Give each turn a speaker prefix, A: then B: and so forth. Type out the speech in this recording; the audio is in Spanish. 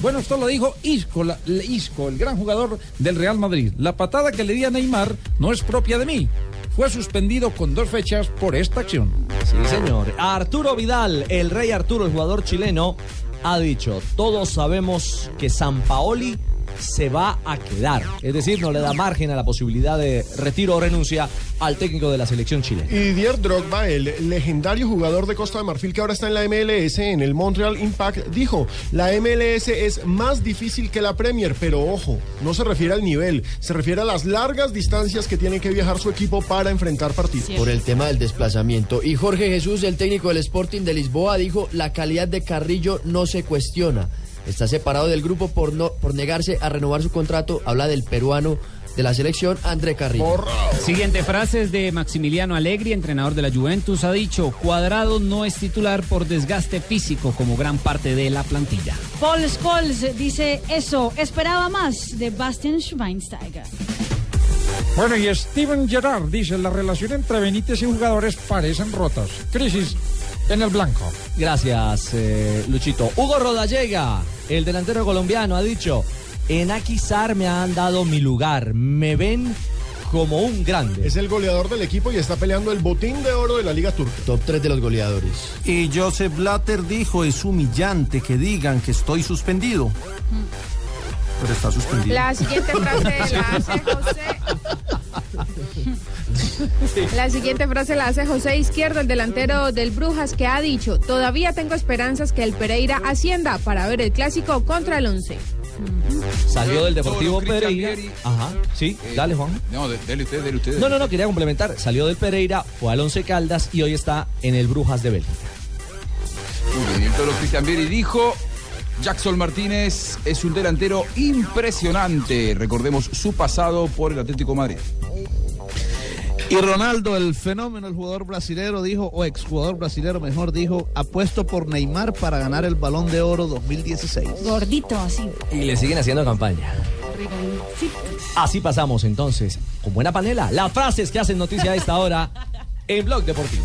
A: Bueno, esto lo dijo Isco, Isco, el gran jugador del Real Madrid. La patada que le di a Neymar no es propia de mí. Fue suspendido con dos fechas por esta acción.
B: Sí, señor. Arturo Vidal, el rey Arturo, el jugador chileno, ha dicho, todos sabemos que San Paoli se va a quedar. Es decir, no le da margen a la posibilidad de retiro o renuncia al técnico de la selección chilena.
C: Y Didier Drogba, el legendario jugador de Costa de Marfil que ahora está en la MLS, en el Montreal Impact, dijo, la MLS es más difícil que la Premier, pero ojo, no se refiere al nivel, se refiere a las largas distancias que tiene que viajar su equipo para enfrentar partidos.
D: por el tema del desplazamiento. Y Jorge Jesús, el técnico del Sporting de Lisboa, dijo, la calidad de Carrillo no se cuestiona. Está separado del grupo por, no, por negarse a renovar su contrato. Habla del peruano de la selección, André Carrillo.
E: Siguiente frase es de Maximiliano Allegri, entrenador de la Juventus, ha dicho, Cuadrado no es titular por desgaste físico como gran parte de la plantilla.
F: Paul Scholes dice eso, esperaba más de Bastian Schweinsteiger.
A: Bueno, y Steven Gerrard dice, la relación entre Benítez y jugadores parecen rotas. Crisis en el blanco.
B: Gracias, eh, Luchito. Hugo Rodallega, el delantero colombiano, ha dicho, en Aquisar me han dado mi lugar, me ven como un grande.
C: Es el goleador del equipo y está peleando el botín de oro de la Liga Turca.
D: Top 3 de los goleadores.
G: Y Joseph Blatter dijo, es humillante que digan que estoy suspendido. Pero está suspendido.
H: La siguiente frase la hace José. La siguiente frase la hace José Izquierdo, el delantero del Brujas, que ha dicho: Todavía tengo esperanzas que el Pereira ascienda para ver el clásico contra el Once.
B: Salió del Deportivo Pereira. Ajá, sí, dale Juan.
I: No, de- dele usted, dele usted.
B: No, no, no, quería complementar. Salió del Pereira, fue al Once Caldas y hoy está en el Brujas de Bélgica.
I: Muy bien, y el toro Cristian Vieri dijo, Jackson Martínez es un delantero impresionante. Recordemos su pasado por el Atlético de Madrid.
J: Y Ronaldo, el fenómeno, el jugador brasilero, dijo, o exjugador brasilero mejor, dijo, apuesto por Neymar para ganar el Balón de Oro 2016.
F: Gordito así.
B: Y le siguen haciendo campaña.
F: Sí.
B: Así pasamos entonces, con buena panela, las frases que hacen noticia a esta hora en Blog Deportivo.